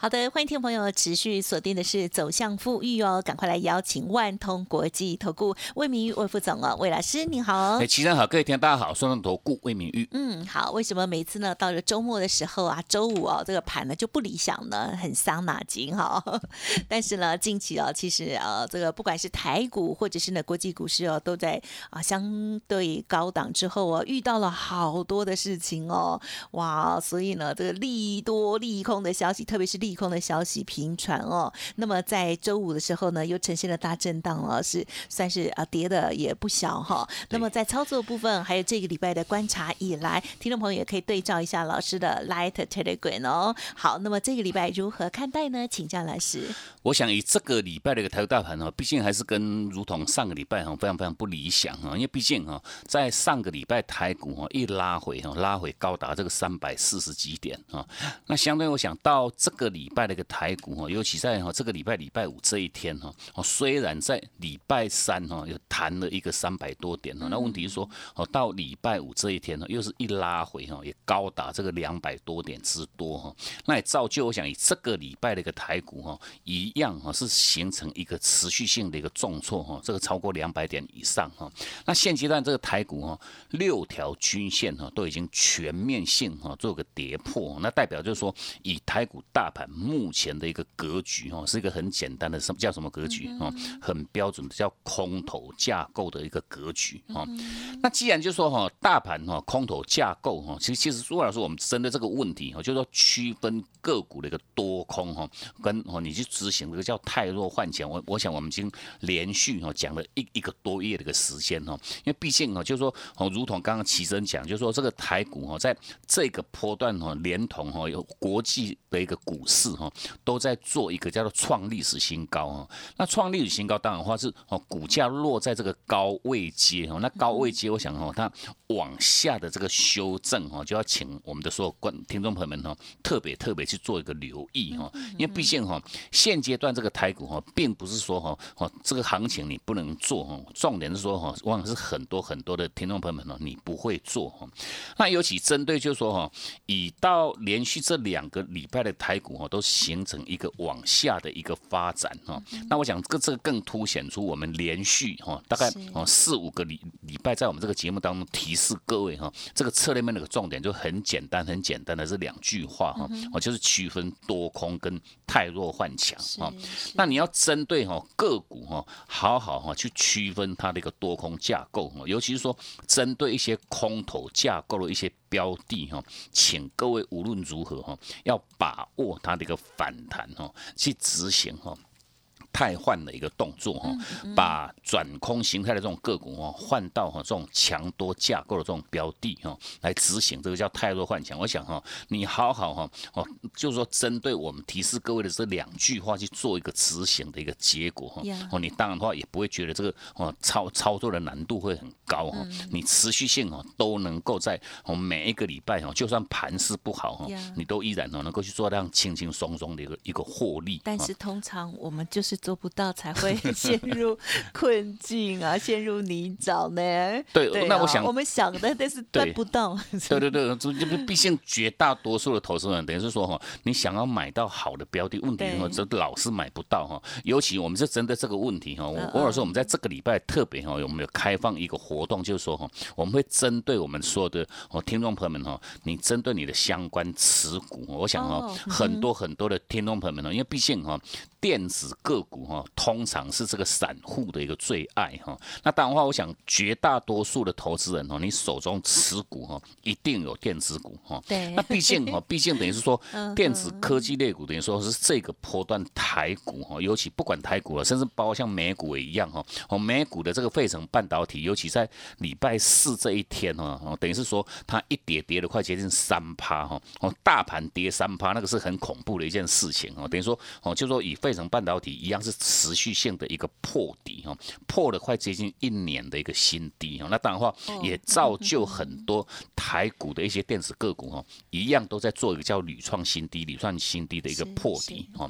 好的，欢迎听众朋友持续锁定的是走向富裕哦，赶快来邀请万通国际投顾魏明玉魏副总哦，魏老师您好。哎，齐生好，各位听大家好，双通投顾魏明玉。嗯，好，为什么每次呢到了周末的时候啊，周五哦这个盘呢就不理想呢，很伤脑筋哈。但是呢，近期哦，其实呃这个不管是台股或者是呢国际股市哦，都在啊相对高档之后哦，遇到了好多的事情哦，哇，所以呢这个利多利空的消息，特别是利利空的消息频传哦，那么在周五的时候呢，又呈现了大震荡哦，是算是啊跌的也不小哈。那么在操作部分，还有这个礼拜的观察以来，听众朋友也可以对照一下老师的 Light Telegram 哦。好，那么这个礼拜如何看待呢？请教老师。我想以这个礼拜的一个台股大盘哦，毕竟还是跟如同上个礼拜哈非常非常不理想啊，因为毕竟哈在上个礼拜台股哈一拉回哈拉回高达这个三百四十几点啊，那相对我想到这个。礼拜的一个台股哈，尤其在哈这个礼拜礼拜五这一天哈，哦虽然在礼拜三哈又弹了一个三百多点哈，那问题是说哦到礼拜五这一天呢，又是一拉回哈，也高达这个两百多点之多哈，那也造就我想以这个礼拜的一个台股哈，一样哈是形成一个持续性的一个重挫哈，这个超过两百点以上哈，那现阶段这个台股哈六条均线哈都已经全面性哈做个跌破，那代表就是说以台股大盘。目前的一个格局哦，是一个很简单的什么叫什么格局哦？很标准的叫空头架构的一个格局哦。那既然就说哈，大盘哈空头架构哈，其实其实苏老师，我们针对这个问题哈，就说区分个股的一个多空哈，跟哦你去执行这个叫太弱换强，我我想我们已经连续哈讲了一一个多月的一个时间哈，因为毕竟哈，就是说哦，如同刚刚齐生讲，就是说这个台股哈，在这个波段哈，连同哈有国际的一个股市。市哈都在做一个叫做创历史新高哈，那创历史新高当然话是哦股价落在这个高位阶哈，那高位阶我想哈它往下的这个修正哈就要请我们的所有观听众朋友们哈特别特别去做一个留意哈，因为毕竟哈现阶段这个台股哈并不是说哈哦这个行情你不能做哈，重点是说哈往往是很多很多的听众朋友们呢你不会做哈，那尤其针对就是说哈以到连续这两个礼拜的台股哈。都形成一个往下的一个发展哈，那我想这这个更凸显出我们连续哈大概哦四五个礼礼拜在我们这个节目当中提示各位哈，这个策略面的个重点就很简单很简单的这两句话哈，哦就是区分多空跟太弱换强啊，那你要针对哈个股哈好好哈去区分它的一个多空架构哈，尤其是说针对一些空头架构的一些。标的哈，请各位无论如何哈，要把握它的一个反弹哈，去执行哈。太换的一个动作哈，把转空形态的这种个股哦换到哈这种强多架构的这种标的哈来执行，这个叫太弱换强。我想哈，你好好哈哦，就是说针对我们提示各位的这两句话去做一个执行的一个结果哈哦，你当然的话也不会觉得这个哦操操作的难度会很高哈，你持续性哦都能够在哦每一个礼拜哈，就算盘势不好哈，你都依然哦能够去做这样轻轻松松的一个一个获利。但是通常我们就是。做不到才会 陷入困境啊，陷入泥沼呢。对，那我想我们想的，但是办不到。对对对，就毕竟绝大多数的投资人，等于是说哈，你想要买到好的标的，问题哈，这老是买不到哈。尤其我们是针对这个问题哈，我偶尔说我们在这个礼拜特别哈，有没有开放一个活动，就是说哈，我们会针对我们所有的哦听众朋友们哈，你针对你的相关持股，我想哈，很多很多的听众朋友们呢，因为毕竟哈，电子个股哈，通常是这个散户的一个最爱哈。那当然话，我想绝大多数的投资人哦，你手中持股哈，一定有电子股哈。对。那毕竟哈，毕竟等于是说，电子科技类股等于说是这个波段台股哈，尤其不管台股了，甚至包括像美股也一样哈。哦，美股的这个费城半导体，尤其在礼拜四这一天哈，哦，等于是说它一跌跌了快接近三趴哈。哦，大盘跌三趴，那个是很恐怖的一件事情哦。等于说哦，就说以费费城半导体一样是持续性的一个破底哈，破了快接近一年的一个新低哈。那当然话也造就很多台股的一些电子个股哈，一样都在做一个叫屡创新低、屡创新低的一个破底哈。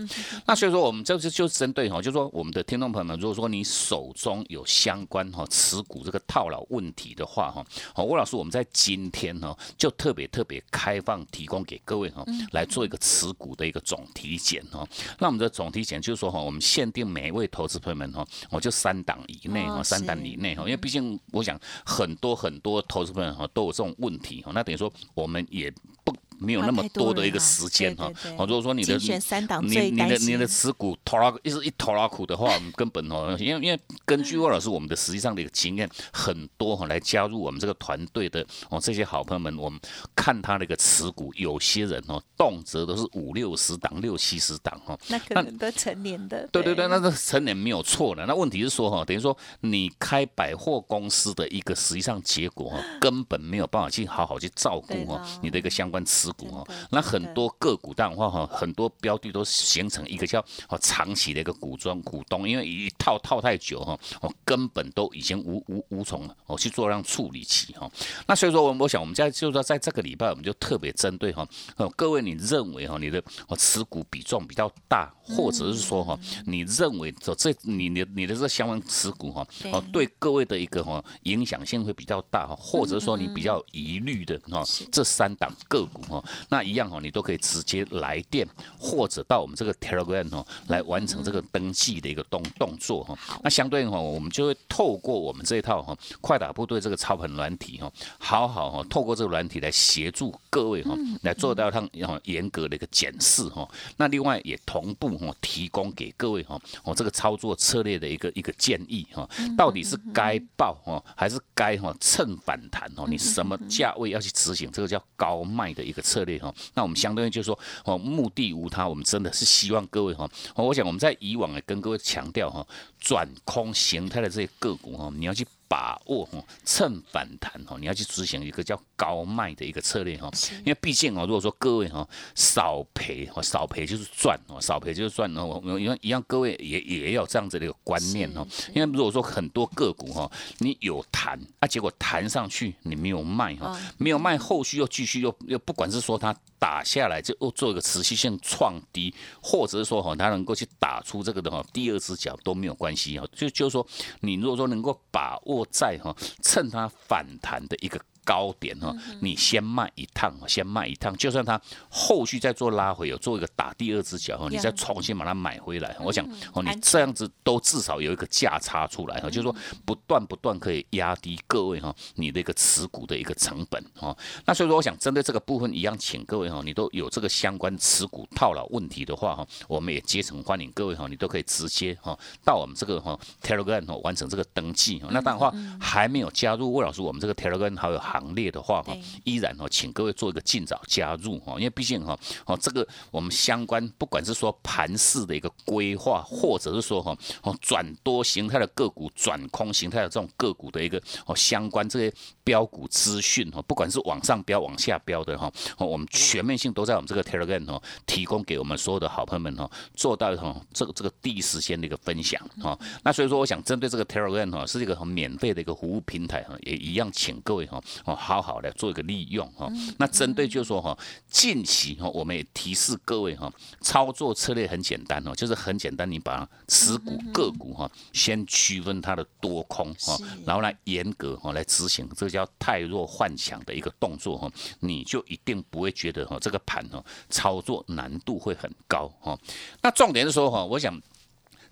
那所以说我们这次就针对哈，就说我们的听众朋友们，如果说你手中有相关哈持股这个套牢问题的话哈，好，吴老师我们在今天哈就特别特别开放提供给各位哈来做一个持股的一个总体检哈。那我们的总体检就是说哈，我们限定每一位投资朋友们哈，我就三档以内哈，三档以内哈，因为毕竟我想很多很多投资朋友哈都有这种问题哈，那等于说我们也不。没有那么多的一个时间哈，哦，如果说你的你你的你的持股拖拉一直一拖拉苦的话，根本哦，因为因为根据魏老师我们的实际上的一个经验，很多哈来加入我们这个团队的哦这些好朋友们，我们看他的一个持股，有些人哦动辄都是五六十档、六七十档哈，那可能都成年的，对对对，那是成年没有错的。那问题是说哈，等于说你开百货公司的一个实际上结果哈，根本没有办法去好好去照顾哈你的一个相关持。股哦，那很多个股的话哈，很多标的都形成一个叫哦长期的一个股庄股东，因为一套套太久哈，哦根本都已经无无无从哦去做让处理起哈。那所以说，我我想我们在就是说，在这个礼拜，我们就特别针对哈，哦各位你认为哈，你的哦持股比重比较大，或者是说哈，你认为这这你你你的这相关持股哈，哦对各位的一个哈影响性会比较大哈，或者说你比较疑虑的哈，这三档个股哈。那一样哈，你都可以直接来电，或者到我们这个 Telegram 哦来完成这个登记的一个动动作哈。那相对应哈，我们就会透过我们这一套哈快打部队这个操盘软体哈，好好哈透过这个软体来协助各位哈来做到它严格的一个检视哈。那另外也同步哈提供给各位哈我这个操作策略的一个一个建议哈，到底是该报哈还是该哈趁反弹哦？你什么价位要去执行这个叫高卖的一个策？略哈，那我们相当于就是说，哦，目的无他，我们真的是希望各位哈，我想我们在以往也跟各位强调哈，转空形态的这些个股哈，你要去。把握哈，趁反弹哈，你要去执行一个叫高卖的一个策略哈，因为毕竟哦，如果说各位哈少赔哈，少赔就是赚哦，少赔就是赚哦，一样一样，各位也也要这样子的一个观念哦，因为如果说很多个股哈，你有弹啊，结果弹上去你没有卖哈，没有卖，后续又继续又又不管是说它打下来就又做一个持续性创低，或者是说哈，它能够去打出这个的哈第二只脚都没有关系哈，就就是说你如果说能够把握。在哈，趁它反弹的一个。高点哈，你先卖一趟，先卖一趟，就算它后续再做拉回，有做一个打第二只脚哈，你再重新把它买回来。我想哦，你这样子都至少有一个价差出来哈，就是说不断不断可以压低各位哈你的一个持股的一个成本哈。那所以说，我想针对这个部分一样，请各位哈，你都有这个相关持股套牢问题的话哈，我们也竭诚欢迎各位哈，你都可以直接哈到我们这个哈 Telegram 哈完成这个登记。那当然话还没有加入魏老师我们这个 Telegram 好友行列的话哈，依然哦，请各位做一个尽早加入哈，因为毕竟哈，哦，这个我们相关不管是说盘势的一个规划，或者是说哈，哦转多形态的个股、转空形态的这种个股的一个哦相关这些标股资讯哈，不管是往上标、往下标的哈，哦，我们全面性都在我们这个 Telegram 哈提供给我们所有的好朋友们哈，做到哈这个这个第一时间的一个分享哈。那所以说，我想针对这个 Telegram 哈，是一个很免费的一个服务平台哈，也一样，请各位哈，哦好。好的做一个利用哈，那针对就是说哈，近期哈，我们也提示各位哈，操作策略很简单哦，就是很简单，你把持股个股哈，先区分它的多空哈，然后来严格哈来执行，这叫太弱换强的一个动作哈，你就一定不会觉得哈这个盘哈操作难度会很高哈。那重点是说哈，我想。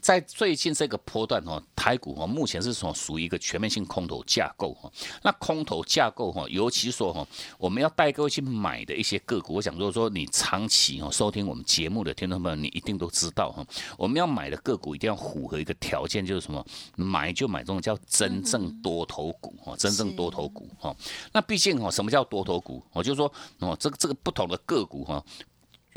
在最近这个波段哈，台股哈目前是说属于一个全面性空头架构哈。那空头架构哈，尤其说哈，我们要带各位去买的一些个股，我想如果说你长期哈收听我们节目的听众朋友，你一定都知道哈，我们要买的个股一定要符合一个条件，就是什么，买就买这种叫真正多头股哈，真正多头股哈。那毕竟哈，什么叫多头股？我就说哦，这个这个不同的个股哈。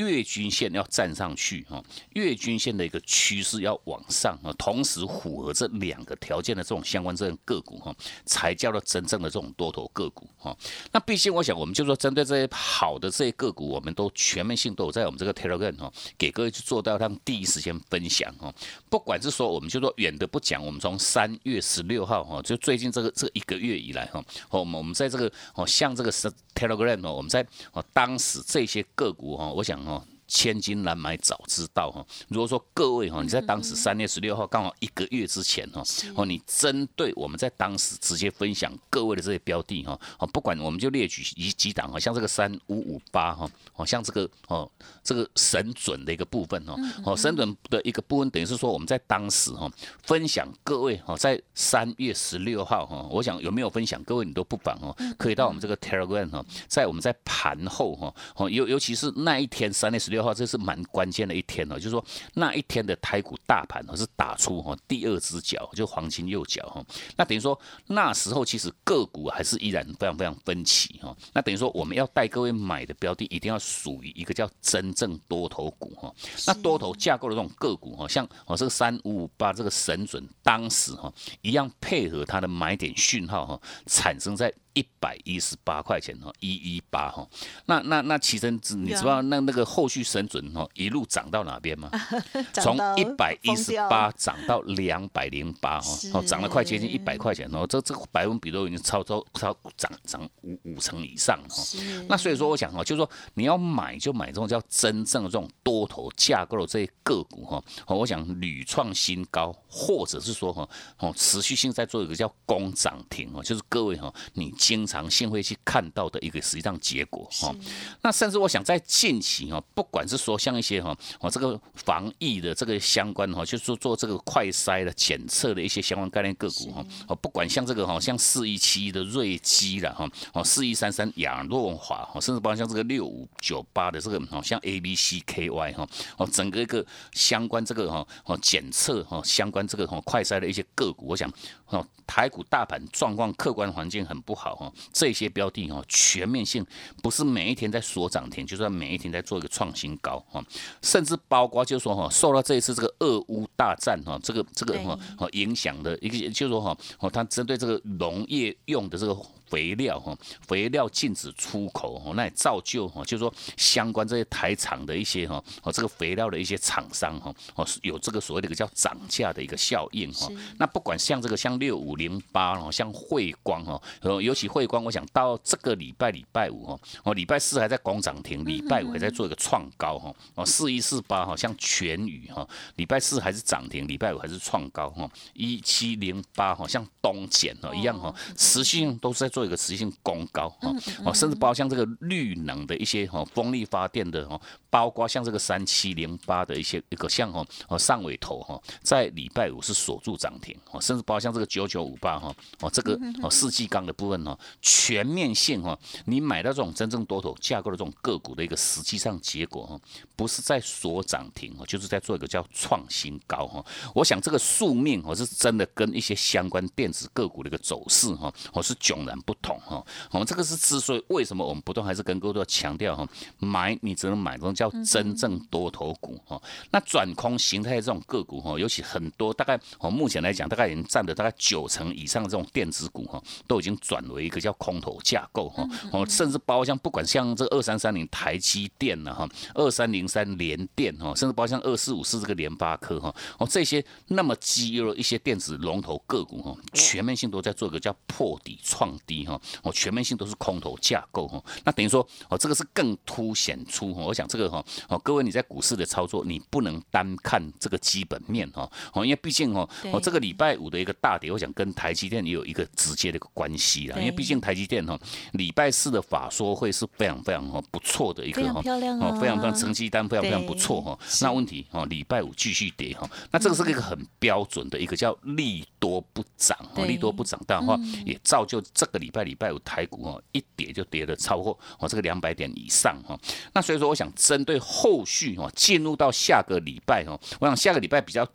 月均线要站上去哈，月均线的一个趋势要往上啊，同时符合这两个条件的这种相关这种个股哈，才叫做真正的这种多头个股哈。那毕竟我想，我们就说针对这些好的这些个股，我们都全面性都有在我们这个 Telegram 哈，给各位去做到他们第一时间分享哈。不管是说我们就说远的不讲，我们从三月十六号哈，就最近这个这一个月以来哈，我们我们在这个哦像这个 Telegram 哦，我们在哦当时这些个股哈，我想。千金难买早知道哈。如果说各位哈，你在当时三月十六号刚好一个月之前哈，哦，你针对我们在当时直接分享各位的这些标的哈，哦，不管我们就列举一几档哈，像这个三五五八哈，哦，像这个哦，这个神准的一个部分哈，哦，神准的一个部分等于是说我们在当时哈分享各位哈，在三月十六号哈，我想有没有分享各位你都不妨哦，可以到我们这个 Telegram 哈，在我们在盘后哈，哦，尤尤其是那一天三月十六。的话，这是蛮关键的一天哦，就是说那一天的台股大盘呢是打出哈第二只脚，就黄金右脚哈。那等于说那时候其实个股还是依然非常非常分歧哈。那等于说我们要带各位买的标的一定要属于一个叫真正多头股哈。那多头架构的这种个股哈，像哦这个三五五八这个神准，当时哈一样配合它的买点讯号哈，产生在。一百一十八块钱哦，一一八哈，那那那其实你知道那那个后续神准哦，一路涨到哪边吗？从一百一十八涨到两百零八哈，哦，涨了快接近一百块钱哦，这这个百分比都已经超超超涨涨五五成以上哈。那所以说我想哈，就是说你要买就买这种叫真正的这种多头架构的这些个股哈，我想屡创新高，或者是说哈哦持续性在做一个叫攻涨停哦，就是各位哈你。经常性会去看到的一个实际上结果哈，那甚至我想在近期哈，不管是说像一些哈，我这个防疫的这个相关哈，就是说做这个快筛的检测的一些相关概念个股哈，哦，不管像这个哈，像四一七的瑞基了哈，哦，四一三三亚诺华哈，甚至包括像这个六五九八的这个哦，像 A B C K Y 哈，哦，整个一个相关这个哈，哦，检测哈，相关这个哈快筛的一些个股，我想哦，台股大盘状况客观环境很不好。哦，这些标的哦，全面性不是每一天在锁涨停，就是每一天在做一个创新高哈，甚至包括就是说哈，受到这一次这个俄乌大战哈，这个这个哈影响的一个，就是说哈，哦，它针对这个农业用的这个。肥料哈，肥料禁止出口哈，那也造就哈，就是说相关这些台厂的一些哈，哦这个肥料的一些厂商哈，哦有这个所谓的一个叫涨价的一个效应哈。那不管像这个像六五零八哦，像汇光哈，呃尤其汇光，我想到这个礼拜礼拜五哈，哦礼拜四还在广涨停，礼拜五还在做一个创高哈，哦四一四八哈，像全宇哈，礼拜四还是涨停，礼拜五还是创高哈，一七零八哈，像东碱哈一样哈，持续性都是在做。做一个持续性攻高哈，哦，甚至包括像这个绿能的一些哈风力发电的哈，包括像这个三七零八的一些一个像哈哦上尾头哈，在礼拜五是锁住涨停哦，甚至包括像这个九九五八哈哦这个哦世纪钢的部分哈，全面性哈，你买到这种真正多头架构的这种个股的一个实际上结果哈，不是在锁涨停哦，就是在做一个叫创新高哈。我想这个宿命哦是真的跟一些相关电子个股的一个走势哈，我是迥然。不同哈，我们这个是之所以为什么我们不断还是跟各位都要强调哈，买你只能买这种叫真正多头股哈。那转空形态的这种个股哈，尤其很多大概哦目前来讲大概已经占了大概九成以上的这种电子股哈，都已经转为一个叫空头架构哈。哦，甚至包括像不管像这个二三三零台积电呐哈，二三零三联电哈，甚至包括像二四五四这个联发科哈，哦这些那么基优的一些电子龙头个股哈，全面性都在做一个叫破底创低。哈，哦，全面性都是空头架构哈，那等于说哦，这个是更凸显出哈，我想这个哈，哦，各位你在股市的操作，你不能单看这个基本面哈，哦，因为毕竟哦，哦，这个礼拜五的一个大跌，我想跟台积电也有一个直接的一个关系啦，因为毕竟台积电哈，礼拜四的法说会是非常非常哦不错的一个哈，哦，非常非常成绩单非常非常不错哈，那问题哦，礼拜五继续跌哈，那这个是一个很标准的一个叫利多不涨，利多不涨但话，也造就这个礼。拜礼拜五台股哦，一跌就跌了超过哦这个两百点以上哈。那所以说，我想对后续哦，进入到下个礼拜哦，我想下个礼拜比较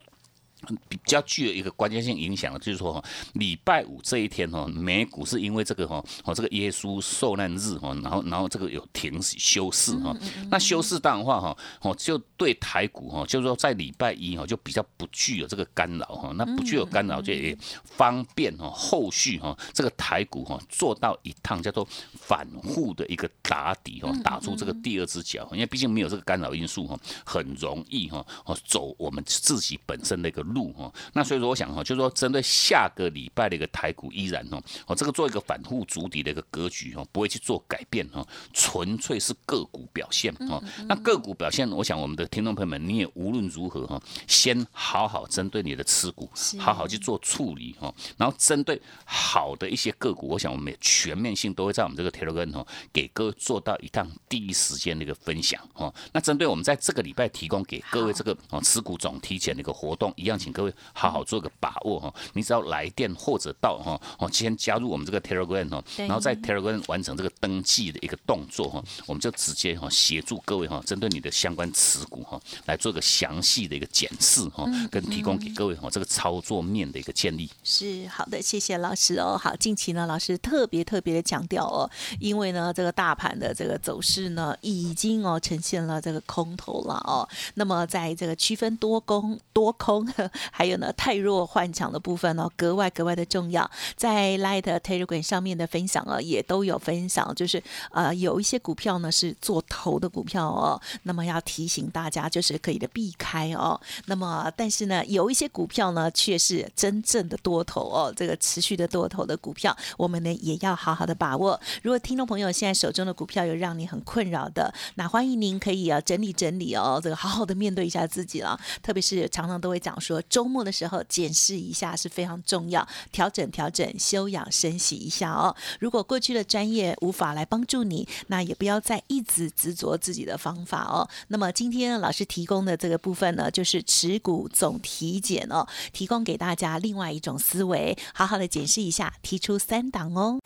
比较具有一个关键性影响的，就是说哈，礼拜五这一天哈，美股是因为这个哈，哦这个耶稣受难日哈，然后然后这个有停休市哈，那休市当的话哈，哦就对台股哈，就是说在礼拜一哈就比较不具有这个干扰哈，那不具有干扰就也方便哈，后续哈这个台股哈做到一趟叫做反复的一个打底哈，打出这个第二只脚，因为毕竟没有这个干扰因素哈，很容易哈哦走我们自己本身的一个。路哈，那所以说我想哈，就是说针对下个礼拜的一个台股依然哦，哦这个做一个反复筑底的一个格局哦，不会去做改变哈，纯粹是个股表现哦。那个股表现，我想我们的听众朋友们，你也无论如何哈，先好好针对你的持股，好好去做处理哈。然后针对好的一些个股，我想我们也全面性都会在我们这个 Telegram 哦，给各位做到一趟第一时间的一个分享哦。那针对我们在这个礼拜提供给各位这个哦持股总提前的一个活动一样。请各位好好做个把握哈，你只要来电或者到哈哦，先加入我们这个 Telegram 哈，然后在 Telegram 完成这个登记的一个动作哈，我们就直接哈协助各位哈，针对你的相关持股哈，来做个详细的一个检视哈，跟提供给各位哈这个操作面的一个建立。是好的，谢谢老师哦。好，近期呢，老师特别特别的强调哦，因为呢，这个大盘的这个走势呢，已经哦呈现了这个空头了哦。那么在这个区分多空多空。还有呢，太弱换强的部分呢，格外格外的重要。在 Light Telegram 上面的分享啊，也都有分享，就是呃，有一些股票呢是做头的股票哦，那么要提醒大家，就是可以的避开哦。那么，但是呢，有一些股票呢，却是真正的多头哦，这个持续的多头的股票，我们呢也要好好的把握。如果听众朋友现在手中的股票有让你很困扰的，那欢迎您可以啊整理整理哦，这个好好的面对一下自己了。特别是常常都会讲说。周末的时候检视一下是非常重要，调整调整，休养生息一下哦。如果过去的专业无法来帮助你，那也不要再一直执着自己的方法哦。那么今天老师提供的这个部分呢，就是持股总体检哦，提供给大家另外一种思维，好好的检视一下，提出三档哦。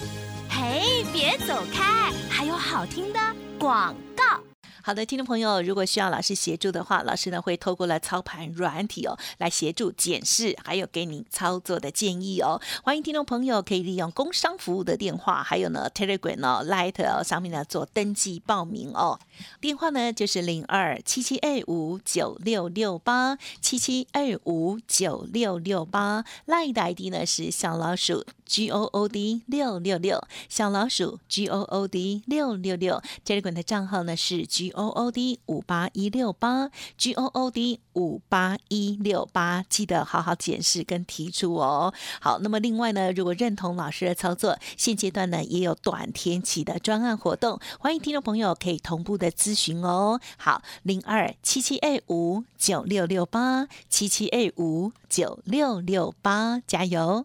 嘿，别走开，还有好听的广告。好的，听众朋友，如果需要老师协助的话，老师呢会透过了操盘软体哦，来协助检视，还有给你操作的建议哦。欢迎听众朋友可以利用工商服务的电话，还有呢 Telegram 哦、Light 哦上面呢做登记报名哦。电话呢就是零二七七二五九六六八七七二五九六六八，Light 的 ID 呢是小老鼠 G O O D 六六六，小老鼠 G O O D 六六六，Telegram 的账号呢是 G。O O D 五八一六八，G O O D 五八一六八，记得好好检视跟提出哦。好，那么另外呢，如果认同老师的操作，现阶段呢也有短天期的专案活动，欢迎听众朋友可以同步的咨询哦。好，零二七七 A 五九六六八，七七 A 五九六六八，加油。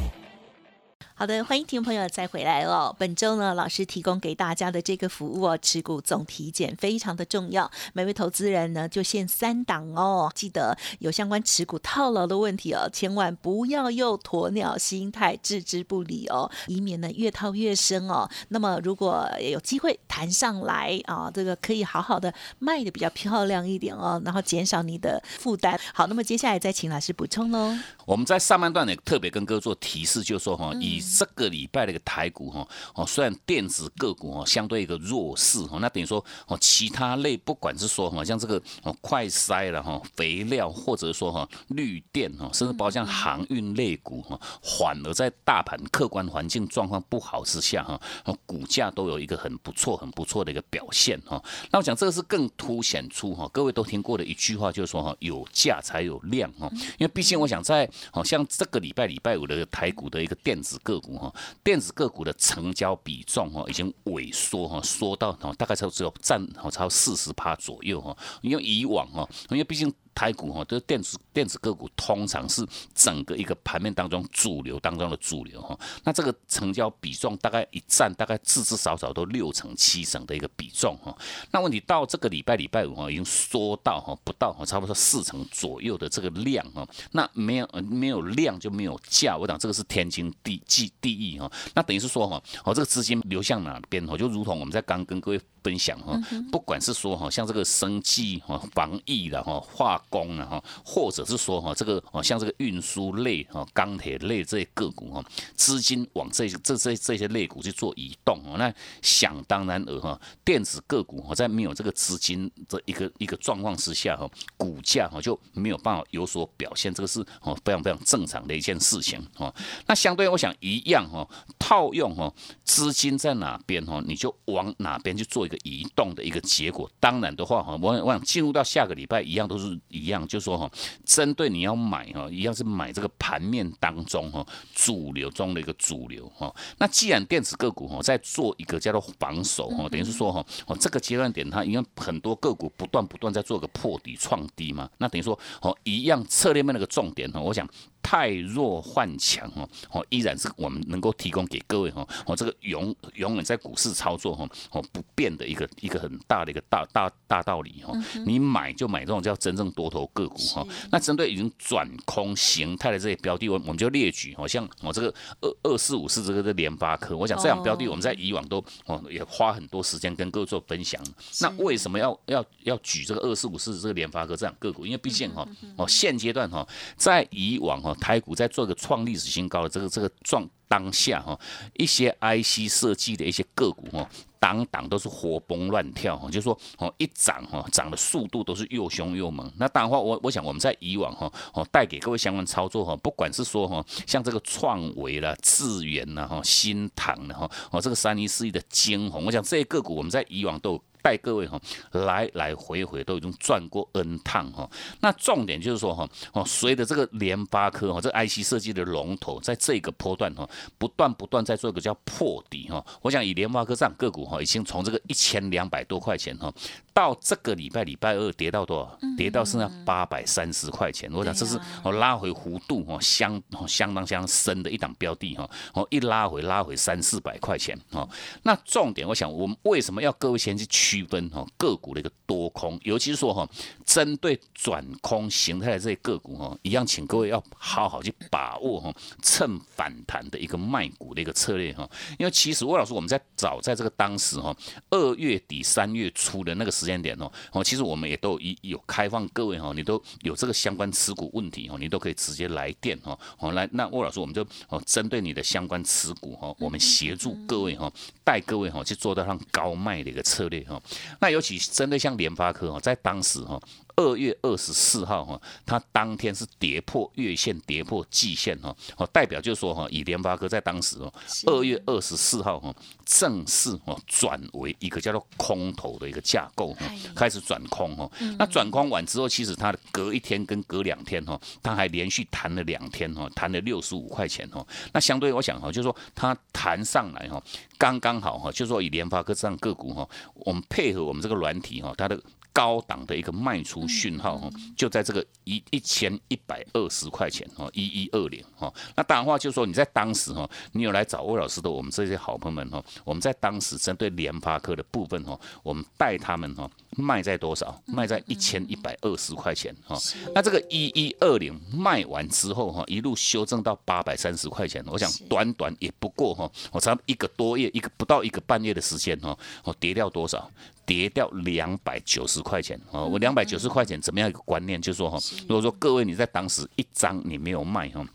好的，欢迎听众朋友再回来哦。本周呢，老师提供给大家的这个服务哦，持股总体检非常的重要。每位投资人呢，就限三档哦。记得有相关持股套牢的问题哦，千万不要用鸵鸟心态置之不理哦，以免呢越套越深哦。那么如果有机会谈上来啊，这个可以好好的卖的比较漂亮一点哦，然后减少你的负担。好，那么接下来再请老师补充喽。我们在上半段呢，特别跟哥做提示，就是说哈，以这个礼拜的一个台股哈，哦，虽然电子个股哦相对一个弱势哈，那等于说哦，其他类不管是说哈，像这个哦快筛了哈，肥料或者说哈绿电哈，甚至包括像航运类股哈，反而在大盘客观环境状况不好之下哈，股价都有一个很不错很不错的一个表现哈。那我想这个是更凸显出哈，各位都听过的一句话，就是说哈，有价才有量哈，因为毕竟我想在好像这个礼拜礼拜五的台股的一个电子个股哈。电子个股的成交比重哈已经萎缩哈，缩到哈大概就只有占哈超四十趴左右哈。因为以往哈，因为毕竟台股哈，这电子电子个股通常是整个一个盘面当中主流当中的主流哈。那这个成交比重大概一占大概至至少少都六成七成的一个比重哈。那问题到这个礼拜礼拜五哈，已经缩到哈不到哈，差不多四成左右的这个量哈。那没有没有量就没有价，我讲这个是天经地地地义哈。那等于是说哈，哦这个资金流向哪边哈，就如同我们在刚跟各位。分享哈，不管是说哈，像这个生计哈、防疫的哈、化工的哈，或者是说哈，这个哦，像这个运输类哈、钢铁类这些个股哈，资金往这这这这些类股去做移动哦，那想当然而哈，电子个股哈，在没有这个资金的一个一个状况之下哈，股价哈就没有办法有所表现，这个是哦非常非常正常的一件事情哦。那相对我想一样哈，套用哈，资金在哪边哈，你就往哪边去做。个移动的一个结果，当然的话哈，我我想进入到下个礼拜一样都是一样，就是说哈，针对你要买哈，一样是买这个盘面当中哈主流中的一个主流哈。那既然电子个股哈在做一个叫做防守哈，等于是说哈，哦这个阶段点它因为很多个股不断不断在做个破底创低嘛，那等于说哦一样策略面那个重点哈，我想。太弱换强哦，哦，依然是我们能够提供给各位哈，哦，这个永永远在股市操作哈，哦，不变的一个一个很大的一个大大大道理哈。你买就买这种叫真正多头个股哈。那针对已经转空形态的这些标的，我我们就列举，好像我这个二二四五四这个的联发科，我想这样标的我们在以往都哦也花很多时间跟各位做分享。那为什么要要要举这个二四五四这个联发科这样个股？因为毕竟哈，哦，现阶段哈，在以往哈。台股在做一个创历史新高的这个这个状当下哈，一些 IC 设计的一些个股哈，当当都是活蹦乱跳哈，就是说哦一涨哈，涨的速度都是又凶又猛。那当然话，我我想我们在以往哈哦带给各位相关操作哈，不管是说哈像这个创维啦、智源啦哈、新唐的哈哦这个三一四一的金红，我想这些个股我们在以往都。带各位哈，来来回回都已经转过 N 趟哈。那重点就是说哈，哦，随着这个联发科哈，这 IC 设计的龙头，在这个波段哈，不断不断在做一个叫破底哈。我想以联发科这样个股哈，已经从这个一千两百多块钱哈，到这个礼拜礼拜二跌到多少？跌到剩下八百三十块钱。我想这是哦拉回弧度哦相相当相当深的一档标的哈。哦一拉回拉回三四百块钱哈。那重点我想我们为什么要各位先去取？区分哈个股的一个多空，尤其是说哈，针对转空形态的这些个股哈，一样，请各位要好好去把握哈，趁反弹的一个卖股的一个策略哈。因为其实魏老师，我们在早在这个当时哈，二月底三月初的那个时间点哦，哦，其实我们也都有有开放各位哈，你都有这个相关持股问题哈，你都可以直接来电哈，哦来，那魏老师我们就哦针对你的相关持股哈，我们协助各位哈，带各位哈去做到上高卖的一个策略哈。那尤其针对像联发科哦，在当时哈。二月二十四号哈，它当天是跌破月线，跌破季线哈，哦，代表就是说哈，以联发科在当时哦，二月二十四号哈，正式哦转为一个叫做空头的一个架构哈，开始转空哈。那转空完之后，其实它隔一天跟隔两天哈，它还连续弹了两天哈，弹了六十五块钱哈。那相对我想哈，就是说它弹上来哈，刚刚好哈，就是说以联发科这样个股哈，我们配合我们这个软体哈，它的。高档的一个卖出讯号哈，就在这个一一千一百二十块钱哈，一一二零哈。那当然话就是说你在当时哈，你有来找魏老师的我们这些好朋友们哈，我们在当时针对联发科的部分哈，我们带他们哈卖在多少？卖在一千一百二十块钱哈。那这个一一二零卖完之后哈，一路修正到八百三十块钱。我想短短也不过哈，我差一个多月，一个不到一个半月的时间哈，我跌掉多少？跌掉两百九十块钱哦！我两百九十块钱怎么样一个观念？就是说哈，如果说各位你在当时一张你没有卖哈。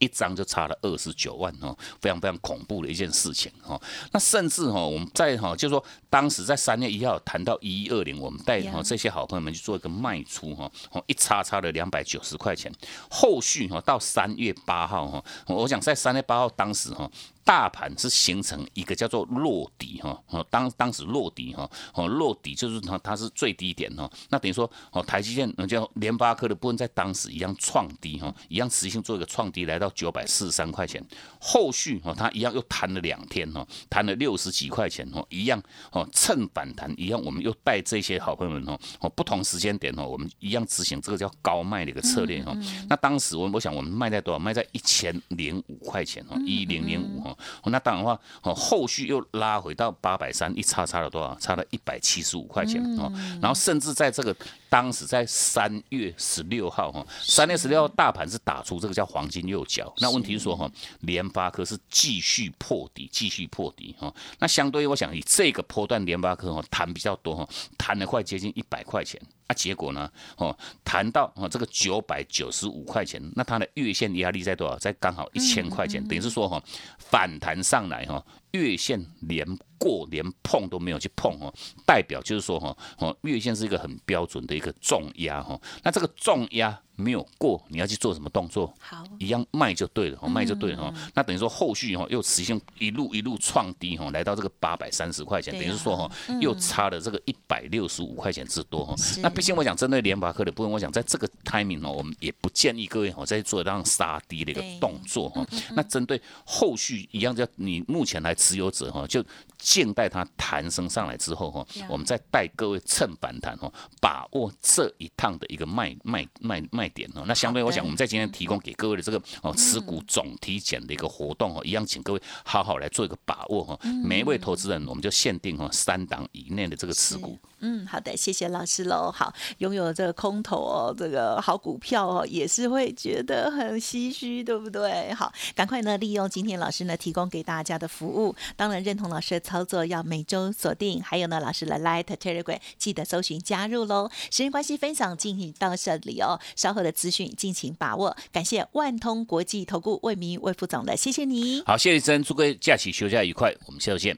一张就差了二十九万哦，非常非常恐怖的一件事情哈。那甚至哈，我们在哈，就是说当时在三月一号谈到一一二零，我们带哈这些好朋友们去做一个卖出哈，哦一差差了两百九十块钱。后续哈到三月八号哈，我想在三月八号当时哈。大盘是形成一个叫做落底哈，哦当当时落底哈，哦落底就是它它是最低点哈，那等于说哦台积电叫联发科的部分在当时一样创低哈，一样持续性做一个创低，来到九百四十三块钱，后续哦它一样又弹了两天哈，弹了六十几块钱哦，一样哦趁反弹一样，我们又带这些好朋友们哦哦不同时间点哦，我们一样执行这个叫高卖的一个策略哈，那当时我我想我们卖在多少？卖在一千零五块钱哦，一零零五哈。那当然的话，哦，后续又拉回到八百三，一差差了多少？差了一百七十五块钱哦。然后甚至在这个当时在三月十六号哈，三月十六号大盘是打出这个叫黄金右脚。那问题是说哈，联发科是继续破底，继续破底哈。那相对于我想以这个波段联发科哈弹比较多哈，弹了快接近一百块钱。那结果呢？哦，谈到哦这个九百九十五块钱，那它的月线压力在多少？在刚好一千块钱，等于是说哈反弹上来哈，月线连过连碰都没有去碰哦，代表就是说哈哦月线是一个很标准的一个重压哈，那这个重压。没有过，你要去做什么动作？好，一样卖就对了，卖就对了哈。那等于说后续哈又实现一路一路创低哈，来到这个八百三十块钱，等于是说哈又差了这个一百六十五块钱之多哈。那毕竟我想针对联发科的部分，我想在这个 timing 哦，我们也不建议各位哦再做这样杀低的一个动作哈。那针对后续一样，叫你目前来持有者哈，就静待它弹升上来之后哈，我们再带各位趁反弹哈，把握这一趟的一个卖卖卖卖。点哦，那相对我想，我们在今天提供给各位的这个哦持股总体检的一个活动哦，一样，请各位好好来做一个把握哈。每一位投资人，我们就限定哈三档以内的这个持股。嗯，好的，谢谢老师喽。好，拥有这个空头哦，这个好股票哦，也是会觉得很唏嘘，对不对？好，赶快呢利用今天老师呢提供给大家的服务，当然认同老师的操作，要每周锁定。还有呢，老师的 Light Telegram 记得搜寻加入喽。时间关系，分享进行到这里哦，稍后的资讯敬请把握。感谢万通国际投顾魏明魏副总的，谢谢你。好，谢谢真，祝各位假期休假愉快，我们下周见。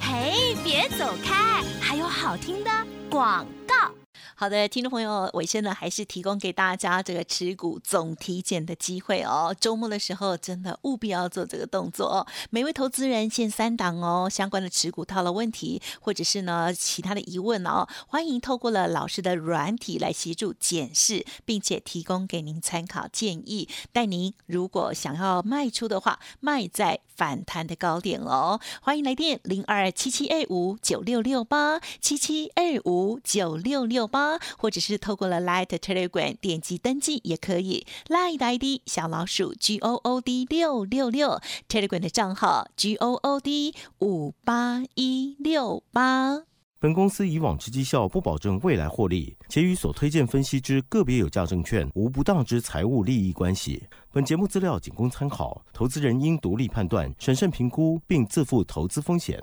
嘿，别走开，还有好听的广告。好的，听众朋友，尾声呢还是提供给大家这个持股总体检的机会哦。周末的时候，真的务必要做这个动作哦。每位投资人限三档哦，相关的持股套了问题，或者是呢其他的疑问哦，欢迎透过了老师的软体来协助检视，并且提供给您参考建议，带您如果想要卖出的话，卖在反弹的高点哦。欢迎来电零二七七二五九六六八七七二五九六六八。或者是透过了 Light Telegram 点击登记也可以，Light ID 小老鼠 G O O D 六六六 Telegram 的账号 G O O D 五八一六八。本公司以往之绩效不保证未来获利，且与所推荐分析之个别有价证券无不当之财务利益关系。本节目资料仅供参考，投资人应独立判断、审慎评估，并自负投资风险。